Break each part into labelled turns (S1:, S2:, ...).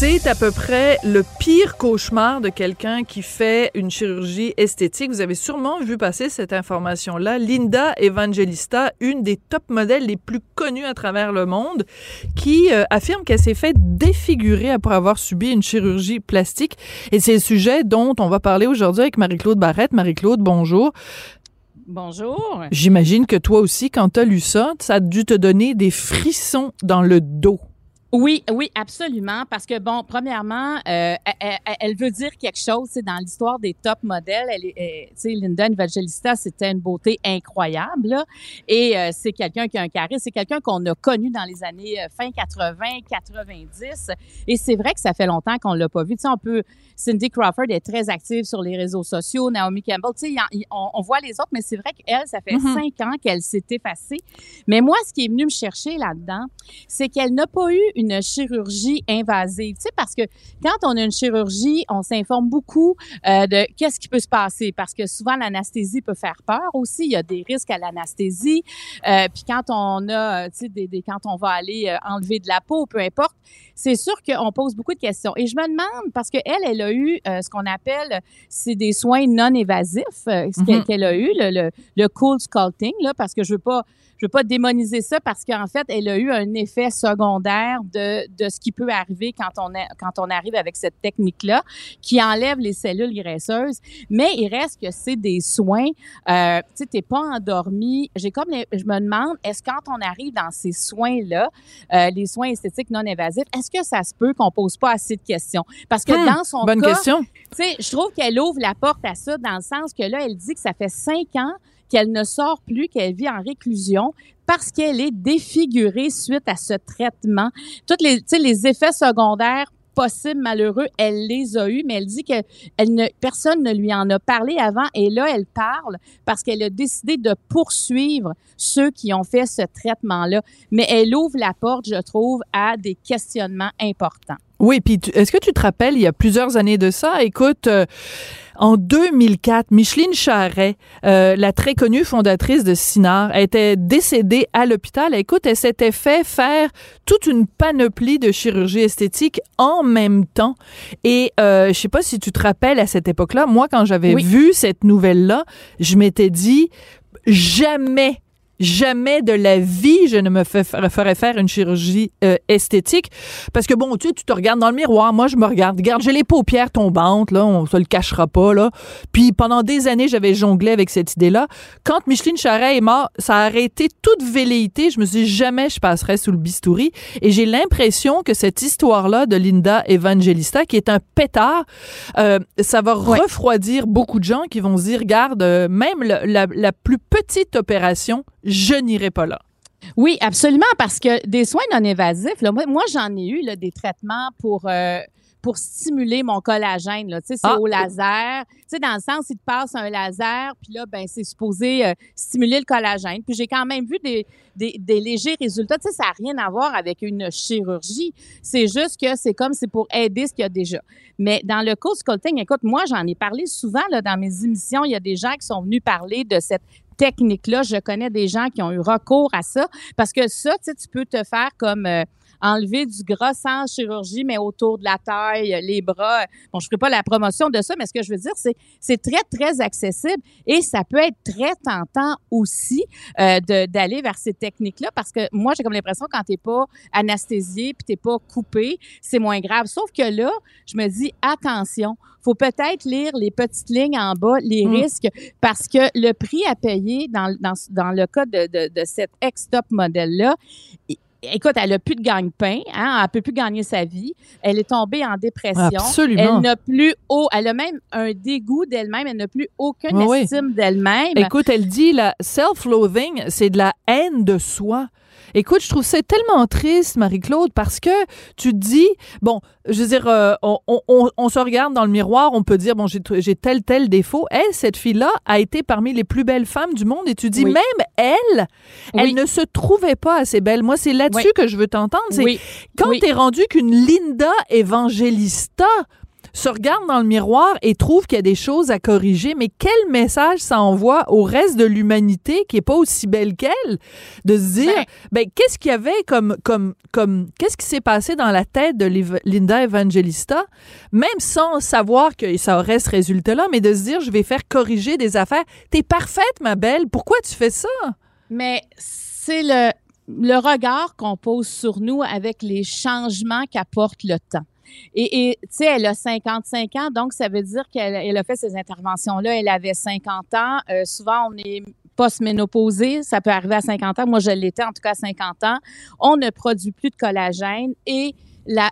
S1: C'est à peu près le pire cauchemar de quelqu'un qui fait une chirurgie esthétique. Vous avez sûrement vu passer cette information-là. Linda Evangelista, une des top modèles les plus connues à travers le monde, qui euh, affirme qu'elle s'est fait défigurer après avoir subi une chirurgie plastique. Et c'est le sujet dont on va parler aujourd'hui avec Marie-Claude Barrette. Marie-Claude, bonjour.
S2: Bonjour.
S1: J'imagine que toi aussi, quand tu as lu ça, ça a dû te donner des frissons dans le dos.
S2: Oui, oui, absolument. Parce que, bon, premièrement, euh, elle, elle, veut dire quelque chose. C'est dans l'histoire des top modèles. Elle, est, tu sais, Linda Evangelista, c'était une beauté incroyable. Là. Et euh, c'est quelqu'un qui a un charisme. C'est quelqu'un qu'on a connu dans les années euh, fin 80, 90. Et c'est vrai que ça fait longtemps qu'on l'a pas vu. Tu sais, on peut... Cindy Crawford est très active sur les réseaux sociaux. Naomi Campbell, tu sais, on, on, voit les autres, mais c'est vrai qu'elle, ça fait
S1: Mm-hmm.
S2: cinq ans qu'elle s'est effacée. Mais moi, ce qui est venu me chercher là-dedans, c'est qu'elle n'a pas eu une chirurgie invasive. Tu sais, parce que quand on a une chirurgie, on s'informe beaucoup euh, de qu'est-ce qui peut se passer, parce que souvent l'anesthésie peut faire peur aussi. Il y a des risques à l'anesthésie. Euh, puis quand on a, tu sais, des, des, quand on va aller euh, enlever de la peau, peu importe, c'est sûr qu'on pose beaucoup de questions. Et je me demande parce que elle, a eu euh, ce qu'on appelle, c'est des soins non évasifs, euh, ce
S1: Mhm.
S2: qu'elle a eu, le, le, le cool sculpting, là, parce que je veux pas je veux pas démoniser ça parce qu'en fait, elle a eu un effet secondaire de, de ce qui peut arriver quand on, a, quand on arrive avec cette technique-là, qui enlève les cellules graisseuses. Mais il reste que c'est des soins. Euh, tu sais, t'es pas endormi. J'ai comme, les, je me demande, est-ce quand on arrive dans ces soins-là, euh, les soins esthétiques non évasifs, est-ce que ça se peut qu'on pose pas assez de questions? Parce que
S1: Hmm,
S2: dans son
S1: Bonne
S2: cas,
S1: question.
S2: tu sais, je trouve qu'elle ouvre la porte à ça dans le sens que là, elle dit que ça fait cinq ans qu'elle ne sort plus, qu'elle vit en réclusion parce qu'elle est défigurée suite à ce traitement. Toutes les, les effets secondaires possibles, malheureux, elle les a eus, mais elle dit que personne ne lui en a parlé avant. Et là, elle parle parce qu'elle a décidé de poursuivre ceux qui ont fait ce traitement-là. Mais elle ouvre la porte, je trouve, à des questionnements importants.
S1: Oui, puis est-ce que tu te rappelles, il y a plusieurs années de ça, écoute, euh, en 2004, Micheline Charret, euh, la très connue fondatrice de Sinar, était décédée à l'hôpital. Écoute, elle s'était fait faire toute une panoplie de chirurgie esthétique en même temps. Et euh, je sais pas si tu te rappelles à cette époque-là, moi, quand j'avais
S2: Oui.
S1: vu cette nouvelle-là, je m'étais dit, jamais Jamais de la vie, je ne me ferais faire une chirurgie euh, esthétique. Parce que bon, tu sais, tu te regardes dans le miroir. Moi, je me regarde. Regarde, j'ai les paupières tombantes, là. On se le cachera pas, là. Puis pendant des années, j'avais jonglé avec cette idée-là. Quand Micheline Charret est morte, ça a arrêté toute velléité. Je me suis dit, jamais je passerai sous le bistouri. Et j'ai l'impression que cette histoire-là de Linda Evangelista, qui est un pétard, euh, ça va
S2: Ouais.
S1: refroidir beaucoup de gens qui vont se dire, regarde, euh, même la plus petite opération, je n'irai pas là.
S2: Oui, absolument, parce que des soins non évasifs, là, moi, moi, j'en ai eu là, des traitements pour euh, pour stimuler mon collagène. Là. Tu sais, c'est
S1: Ah.
S2: au laser. Tu sais, dans le sens, il te passe un laser, puis là, ben, c'est supposé euh, stimuler le collagène. Puis j'ai quand même vu des, des, des légers résultats. Tu sais, ça n'a rien à voir avec une chirurgie. C'est juste que c'est comme c'est pour aider ce qu'il y a déjà. Mais dans le coach sculpting, écoute, moi, j'en ai parlé souvent là, dans mes émissions. Il y a des gens qui sont venus parler de cette technique-là. Je connais des gens qui ont eu recours à ça parce que ça, tu tu peux te faire comme euh, enlever du gras sans chirurgie, mais autour de la taille, les bras. Bon, je ne ferai pas la promotion de ça, mais ce que je veux dire, c'est c'est très, très accessible et ça peut être très tentant aussi euh, de- d'aller vers ces techniques-là parce que moi, j'ai comme l'impression quand tu n'es pas anesthésié puis tu n'es pas coupé, c'est moins grave. Sauf que là, je me dis, attention, faut peut-être lire les petites lignes en bas, les
S1: Mm.
S2: risques, parce que le prix à payer dans, dans, dans le cas de, de, de cet ex-top modèle-là, écoute, elle a plus de gagne-pain, hein, elle peut plus gagner sa vie. Elle est tombée en dépression.
S1: Absolument.
S2: Elle n'a plus haut, elle a même un dégoût d'elle-même. Elle n'a plus aucune
S1: Oui, oui.
S2: estime d'elle-même.
S1: Écoute, elle dit la self-loathing, c'est de la haine de soi. Écoute, je trouve ça tellement triste, Marie-Claude, parce que tu te dis, bon, je veux dire, euh, on, on- on- on se regarde dans le miroir, on peut dire, bon, j'ai tel, tel défaut. Elle, cette fille-là, a été parmi les plus belles femmes du monde. Et tu dis,
S2: Oui.
S1: même elle, elle ne se trouvait pas assez belle. Moi, c'est là-dessus
S2: Oui.
S1: que je veux t'entendre. C'est
S2: Oui.
S1: quand t'es rendu qu'une Linda Evangelista se regarde dans le miroir et trouve qu'il y a des choses à corriger, mais quel message ça envoie au reste de l'humanité qui est pas aussi belle qu'elle de se dire
S2: Ben-
S1: ben, qu'est-ce qu'il y avait comme comme comme qu'est-ce qui s'est passé dans la tête de Linda Evangelista? Même sans savoir que ça aurait ce résultat là mais de se dire je vais faire corriger des affaires. T'es parfaite ma belle. Pourquoi tu fais ça?
S2: Mais c'est le, le regard qu'on pose sur nous avec les changements qu'apporte le temps. Et tu sais, elle a 55 ans, donc ça veut dire qu'elle elle a fait ces interventions-là. Elle avait 50 ans. Euh, souvent, on est post-ménopausé. Ça peut arriver à 50 ans. Moi, je l'étais, en tout cas, à 50 ans. On ne produit plus de collagène et la,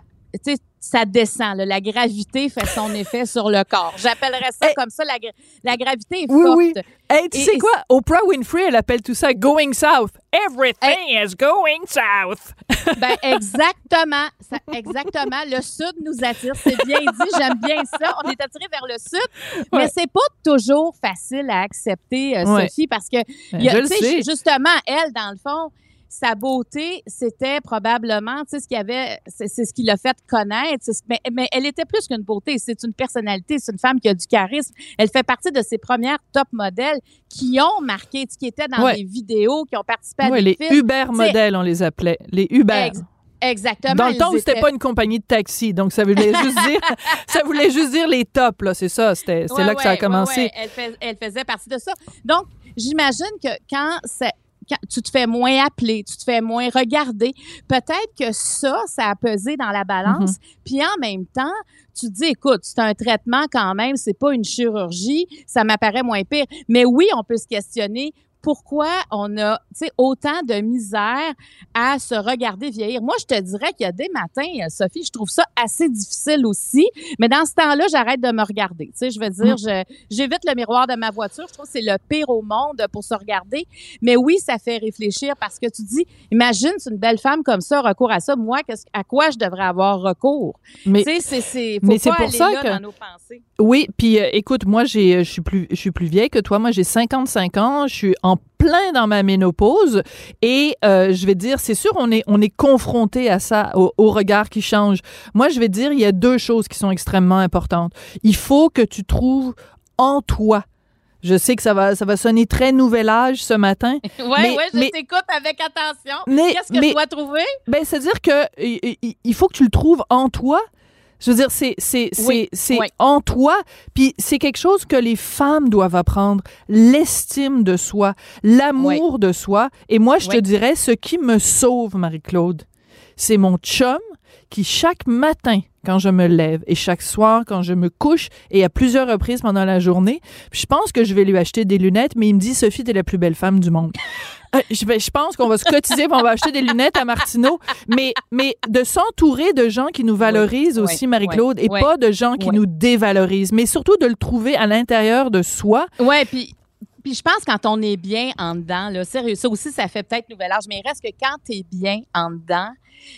S2: ça descend. là. La gravité fait son effet sur le corps. J'appellerais ça
S1: Eh.
S2: comme ça. La, gra- la gravité est
S1: Oui,
S2: forte.
S1: oui. Hey, tu
S2: Et-
S1: sais
S2: et
S1: quoi? Oprah Winfrey elle appelle tout ça going south everything is going south
S2: Ben exactement, ça, exactement. Le sud nous attire, c'est bien dit. J'aime bien ça. On est attiré vers le sud,
S1: Ouais.
S2: mais c'est pas toujours facile à accepter, euh,
S1: Ouais.
S2: Sophie, parce que
S1: Ben,
S2: il y a-
S1: je le
S2: tu sais,
S1: sais.
S2: justement, elle, dans le fond. Sa beauté, c'était probablement, tu sais, ce qu'il y avait, c'est ce qui l'a fait connaître. Mais, mais elle était plus qu'une beauté. C'est une personnalité, c'est une femme qui a du charisme. Elle fait partie de ces premières top modèles qui ont marqué, tu sais, qui étaient dans
S1: Ouais.
S2: des vidéos, qui ont participé à
S1: Ouais,
S2: des
S1: les
S2: films.
S1: Uber modèles on les appelait les Uber
S2: Ex- Exactement.
S1: dans le temps où c'était
S2: étaient-
S1: pas une compagnie de taxi donc ça voulait juste dire ça voulait juste dire les tops là c'est ça c'était c'est
S2: Ouais,
S1: là que ça a commencé.
S2: Elle, fais- elle faisait partie de ça. Donc, j'imagine que quand, c'est- quand tu te fais moins appeler, tu te fais moins regarder, peut-être que ça, ça a pesé dans la balance.
S1: Mm-hmm.
S2: Puis en même temps, tu te dis, écoute, c'est un traitement quand même, c'est pas une chirurgie, ça m'apparaît moins pire. Mais oui, on peut se questionner pourquoi on a autant de misère à se regarder vieillir? Moi, je te dirais qu'il y a des matins, euh, Sophie, je trouve ça assez difficile aussi, mais dans ce temps-là, j'arrête de me regarder. Tu sais, je veux dire, je- j'évite le miroir de ma voiture. Je trouve que c'est le pire au monde pour se regarder. Mais oui, ça fait réfléchir parce que tu dis, imagine, c'est une belle femme comme ça, recours à ça. Moi, à quoi je devrais avoir recours?
S1: mais
S2: tu sais, c'est,
S1: pour
S2: aller
S1: ça
S2: là
S1: que-
S2: dans nos pensées.
S1: Oui, puis euh, écoute, moi j'ai je suis plus je suis plus vieille que toi, moi j'ai 55 ans, je suis en plein dans ma ménopause et euh, je vais dire c'est sûr on est on est confronté à ça au, au regard qui change. Moi je vais dire il y a deux choses qui sont extrêmement importantes. Il faut que tu trouves en toi je sais que ça va, ça va sonner très nouvel âge ce matin.
S2: Oui, oui, je
S1: mais-
S2: t'écoute avec attention.
S1: Mais-
S2: Qu'est-ce que
S1: mais-
S2: je dois trouver?
S1: Ben, c'est-à-dire que i- i- il faut que tu le trouves en toi. Je veux dire, c'est c'est c'est
S2: Oui,
S1: c'est
S2: oui.
S1: en toi, puis c'est quelque chose que les femmes doivent apprendre, l'estime de soi, l'amour de soi. Et moi, je te dirais, ce qui me sauve, Marie-Claude, c'est mon chum qui chaque matin, quand je me lève, et chaque soir, quand je me couche, et à plusieurs reprises pendant la journée, puis je pense que je vais lui acheter des lunettes, mais il me dit, Sophie, t'es la plus belle femme du monde. Euh, je, vais- je pense qu'on va se cotiser puis on va acheter des lunettes à Martineau. Mais, mais de s'entourer de gens qui nous valorisent
S2: Oui,
S1: aussi,
S2: oui,
S1: Marie-Claude, et pas de gens qui nous dévalorisent. Mais surtout de le trouver à l'intérieur de soi.
S2: Ouais, puis puis je pense quand on est bien en dedans, sérieux, ça aussi, ça fait peut-être nouvel âge, mais il reste que quand tu es bien en dedans,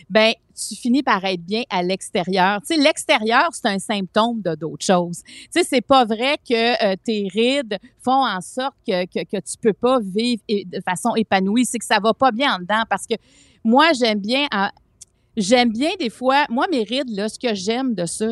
S2: ben tu finis par être bien à l'extérieur. Tu sais, l'extérieur, c'est un symptôme de d'autres choses. Tu sais, c'est pas vrai que euh, tes rides font en sorte que, que, que tu peux pas vivre de façon épanouie. C'est que ça va pas bien en dedans parce que moi, j'aime bien... à- J'aime bien des fois, moi, mes rides, là, ce que j'aime de ça,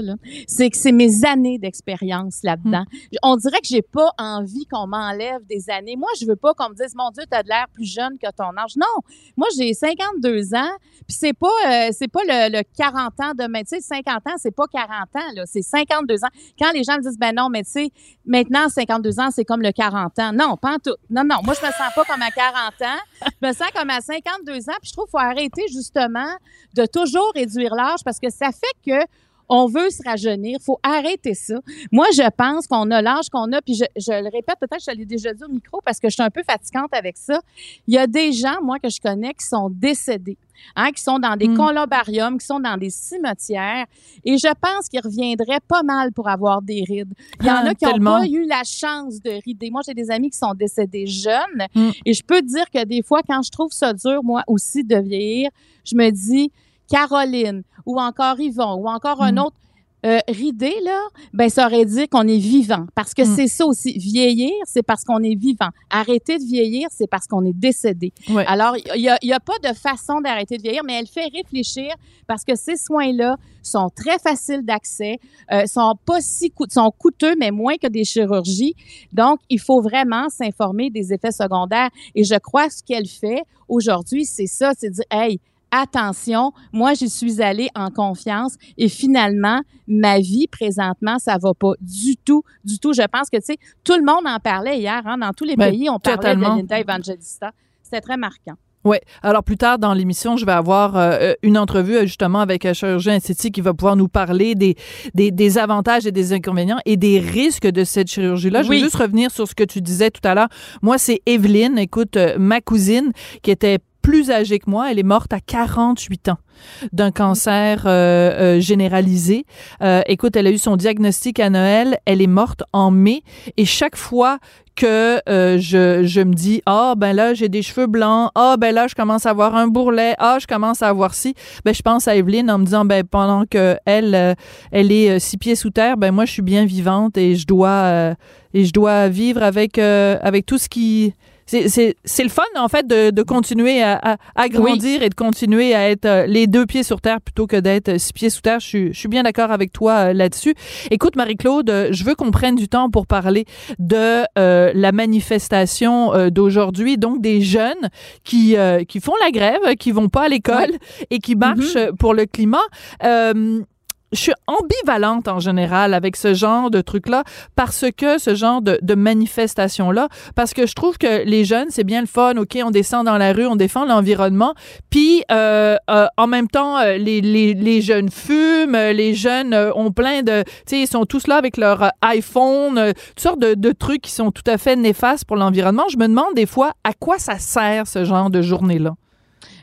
S2: c'est que c'est mes années d'expérience là-dedans. On dirait que j'ai pas envie qu'on m'enlève des années. Moi, je veux pas qu'on me dise, mon Dieu, tu as de l'air plus jeune que ton âge. Non, moi, j'ai 52 ans, puis c'est pas, euh, c'est pas le, le 40 ans de maintenant. Tu sais, 50 ans, c'est pas 40 ans, là, c'est 52 ans. Quand les gens me disent, ben non, mais tu sais, maintenant, 52 ans, c'est comme le 40 ans. Non, pas en tout. Non, non, moi, je me sens pas comme à 40 ans. Je me sens comme à 52 ans, puis je trouve qu'il faut arrêter, justement, de toujours réduire l'âge parce que ça fait que on veut se rajeunir. faut arrêter ça. Moi, je pense qu'on a l'âge qu'on a, puis je, je le répète, peut-être je l'ai déjà dit au micro parce que je suis un peu fatigante avec ça. Il y a des gens, moi, que je connais qui sont décédés. Hein, qui sont dans des
S1: Mm.
S2: columbariums, qui sont dans des cimetières. Et je pense qu'ils reviendraient pas mal pour avoir des rides. Il y en
S1: Ah,
S2: a qui n'ont pas eu la chance de rider. Moi, j'ai des amis qui sont décédés jeunes.
S1: Mm.
S2: Et je peux te dire que des fois, quand je trouve ça dur, moi aussi, de vieillir, je me dis, Caroline, ou encore Yvon, ou encore un
S1: Mm.
S2: autre, euh, ridé, là, ben, ça aurait dit qu'on est vivant. Parce que
S1: Mm.
S2: c'est ça aussi. Vieillir, c'est parce qu'on est vivant. Arrêter de vieillir, c'est parce qu'on est décédé. Alors, il n'y a, y a pas de façon d'arrêter de vieillir, mais elle fait réfléchir parce que ces soins-là sont très faciles d'accès, euh, sont pas si coût- sont coûteux, mais moins que des chirurgies. Donc, il faut vraiment s'informer des effets secondaires. Et je crois que ce qu'elle fait aujourd'hui, c'est ça, c'est dire, hey, attention, moi, j'y suis allée en confiance et finalement, ma vie présentement, ça va pas du tout, du tout. Je pense que, tu sais, tout le monde en parlait hier, hein, dans tous les
S1: Ben,
S2: pays, on parlait
S1: totalement.
S2: de Linda Evangelista. C'était très marquant.
S1: Oui. Alors, plus tard dans l'émission, je vais avoir euh, une entrevue euh, justement avec un chirurgien esthétique qui va pouvoir nous parler des, des, des avantages et des inconvénients et des risques de cette chirurgie-là. Je veux juste revenir sur ce que tu disais tout à l'heure. Moi, c'est Evelyne, écoute, euh, ma cousine, qui était plus âgée que moi. Elle est morte à 48 ans d'un cancer euh, euh, généralisé. Euh, écoute, elle a eu son diagnostic à Noël. Elle est morte en mai. Et chaque fois que je, je me dis ah ben là j'ai des cheveux blancs ah ben là je commence à avoir un bourrelet ah je commence à avoir ci ben je pense à Evelyne en me disant ben pendant que elle elle est six pieds sous terre ben moi je suis bien vivante et je dois et je dois vivre avec avec tout ce qui c'est, c'est, c'est le fun, en fait, de, de continuer à, à, à grandir et de continuer à être euh, les deux pieds sur terre plutôt que d'être euh, six pieds sous terre. Je suis, je suis bien d'accord avec toi euh, là-dessus. Écoute, Marie-Claude, je veux qu'on prenne du temps pour parler de euh, la manifestation euh, d'aujourd'hui, donc des jeunes qui, euh, qui font la grève, qui vont pas à l'école et qui marchent euh, pour le climat. Je suis ambivalente en général avec ce genre de truc-là parce que ce genre de, manifestation-là, parce que je trouve que les jeunes, c'est bien le fun, OK, on descend dans la rue, on défend l'environnement, puis euh, euh, en même temps, euh, les, jeunes fument, les jeunes euh, ont plein de... Tu sais, ils sont tous là avec leur euh, iPhone, toutes sortes de, de trucs qui sont tout à fait néfastes pour l'environnement. Je me demande des fois à quoi ça sert ce genre de journée-là.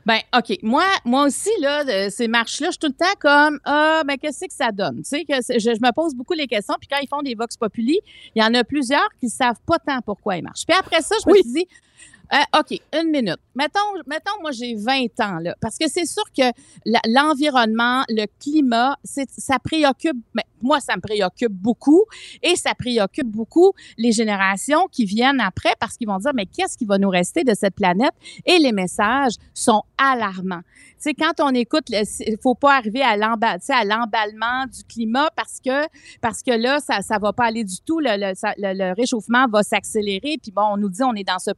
S2: Ben, OK. Moi, moi aussi, là, de- ces marches-là, je suis tout le temps comme, ah, ben, qu'est-ce que ça donne? Tu sais, que je, je me pose beaucoup les questions. Puis quand ils font des Vox Populi, il y en a plusieurs qui savent pas tant pourquoi ils marchent. Puis après ça, je me suis dit, euh, OK, une minute. Mettons, mettons, moi, j'ai 20 ans, là. Parce que c'est sûr que l'environnement, le climat, c'est, ça préoccupe, moi, ça me préoccupe beaucoup et ça préoccupe beaucoup les générations qui viennent après parce qu'ils vont dire, mais qu'est-ce qui va nous rester de cette planète? Et les messages sont alarmants. Sais, quand on écoute, il faut pas arriver à l'emballement du climat parce que parce que là, ça ça va pas aller du tout. Le, le, réchauffement va s'accélérer. Puis bon, on nous dit on est dans ce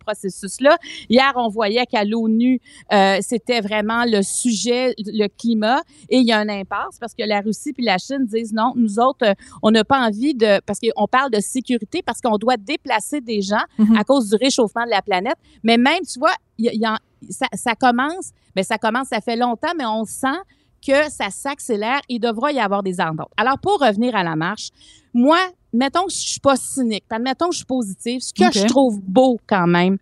S2: Hier, on voyait qu'à l'ONU, euh, c'était vraiment le sujet, le climat. Et il y a un impasse parce que la Russie puis la Chine disent non, nous autres, euh, on n'a pas envie de parce qu'on parle de sécurité parce qu'on doit déplacer des gens
S1: Mhm.
S2: à cause du réchauffement de la planète. Mais même, tu vois, y y ça, ça commence, mais ça commence, ça fait longtemps, mais on sent que ça s'accélère. Il devra y avoir des ententes. Alors, pour revenir à la marche, moi, mettons que je suis pas cynique, admettons que je suis positive, ce que je trouve beau quand même,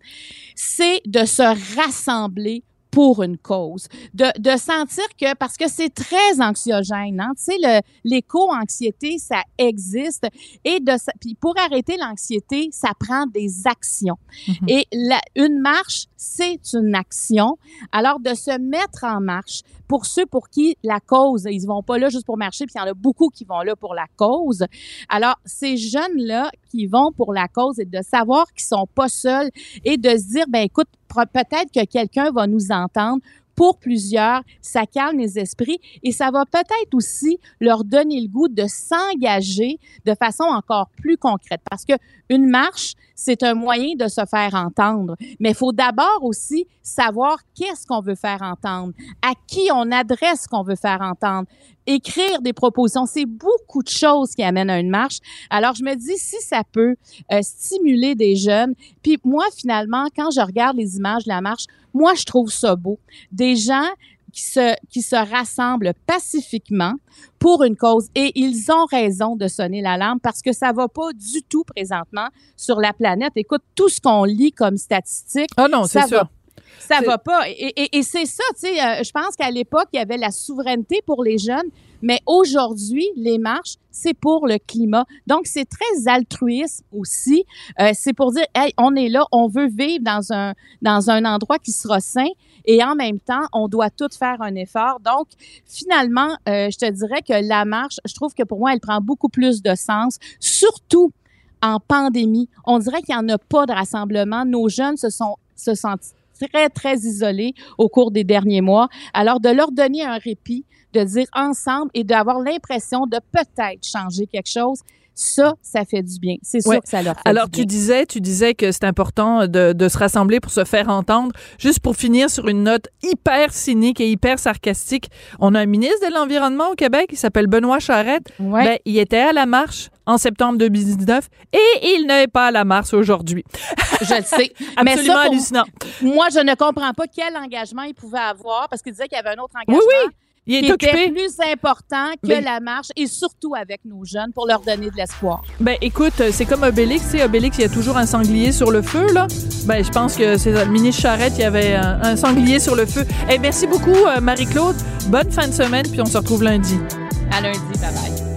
S2: c'est de se rassembler pour une cause, de, de sentir que, parce que c'est très anxiogène, hein, tu sais, le- l'éco-anxiété, ça existe, et de, puis pour arrêter l'anxiété, ça prend des actions.
S1: Mhm.
S2: Et la, une marche, c'est une action. Alors, de se mettre en marche, pour ceux pour qui la cause, ils vont pas là juste pour marcher, puis il y en a beaucoup qui vont là pour la cause. Alors, ces jeunes-là qui vont pour la cause et de savoir qu'ils sont pas seuls et de se dire, ben écoute, peut-être que quelqu'un va nous entendre. Pour plusieurs, ça calme les esprits et ça va peut-être aussi leur donner le goût de s'engager de façon encore plus concrète. Parce que une marche, c'est un moyen de se faire entendre. Mais il faut d'abord aussi savoir qu'est-ce qu'on veut faire entendre, à qui on adresse qu'on veut faire entendre, écrire des propositions. C'est beaucoup de choses qui amènent à une marche. Alors, je me dis, si ça peut euh, stimuler des jeunes, puis moi, finalement, quand je regarde les images de la marche, moi, je trouve ça beau. Des gens qui se, qui se rassemblent pacifiquement pour une cause. Et ils ont raison de sonner l'alarme parce que ça va pas du tout présentement sur la planète. Écoute, tout ce qu'on lit comme statistiques.
S1: Ah non, c'est
S2: ça
S1: sûr.
S2: Ça va pas. Et, et- et c'est ça, tu sais, euh, je pense qu'à l'époque, il y avait la souveraineté pour les jeunes, mais aujourd'hui, les marches, c'est pour le climat. Donc, c'est très altruiste aussi. Euh, c'est pour dire, hey, on est là, on veut vivre dans un, dans un endroit qui sera sain et en même temps, on doit tout faire un effort. Donc, finalement, euh, je te dirais que la marche, je trouve que pour moi, elle prend beaucoup plus de sens, surtout en pandémie. On dirait qu'il n'y en a pas de rassemblement. Nos jeunes se sont se sentent très, très isolés au cours des derniers mois. Alors, de leur donner un répit, de dire ensemble et d'avoir l'impression de peut-être changer quelque chose, ça, ça fait du bien. C'est sûr
S1: Ouais.
S2: que ça leur fait
S1: Alors,
S2: du
S1: tu
S2: bien.
S1: disais, tu disais que c'est important de, de se rassembler pour se faire entendre. Juste pour finir sur une note hyper cynique et hyper sarcastique, on a un ministre de l'Environnement au Québec, il s'appelle Benoît Charette.
S2: Ouais.
S1: Ben, il était à la marche en septembre 2019 et il n'est pas à la marche aujourd'hui.
S2: je le sais. Mais
S1: Absolument
S2: ça, pour-
S1: hallucinant.
S2: moi, je ne comprends pas quel engagement il pouvait avoir parce qu'il disait qu'il y avait un autre
S1: Oui,
S2: engagement
S1: oui, il
S2: qui
S1: est
S2: était
S1: occupé.
S2: plus important que
S1: Mais-
S2: la marche et surtout avec nos jeunes pour leur donner de l'espoir.
S1: Ben écoute, c'est comme Obélix, tu sais, Obélix, il y a toujours un sanglier sur le feu, là. Ben je pense que c'est le ministre Charette, il y avait un, un sanglier sur le feu. Eh merci beaucoup, euh, Marie-Claude. Bonne fin de semaine, puis on se retrouve lundi.
S2: À lundi, bye bye.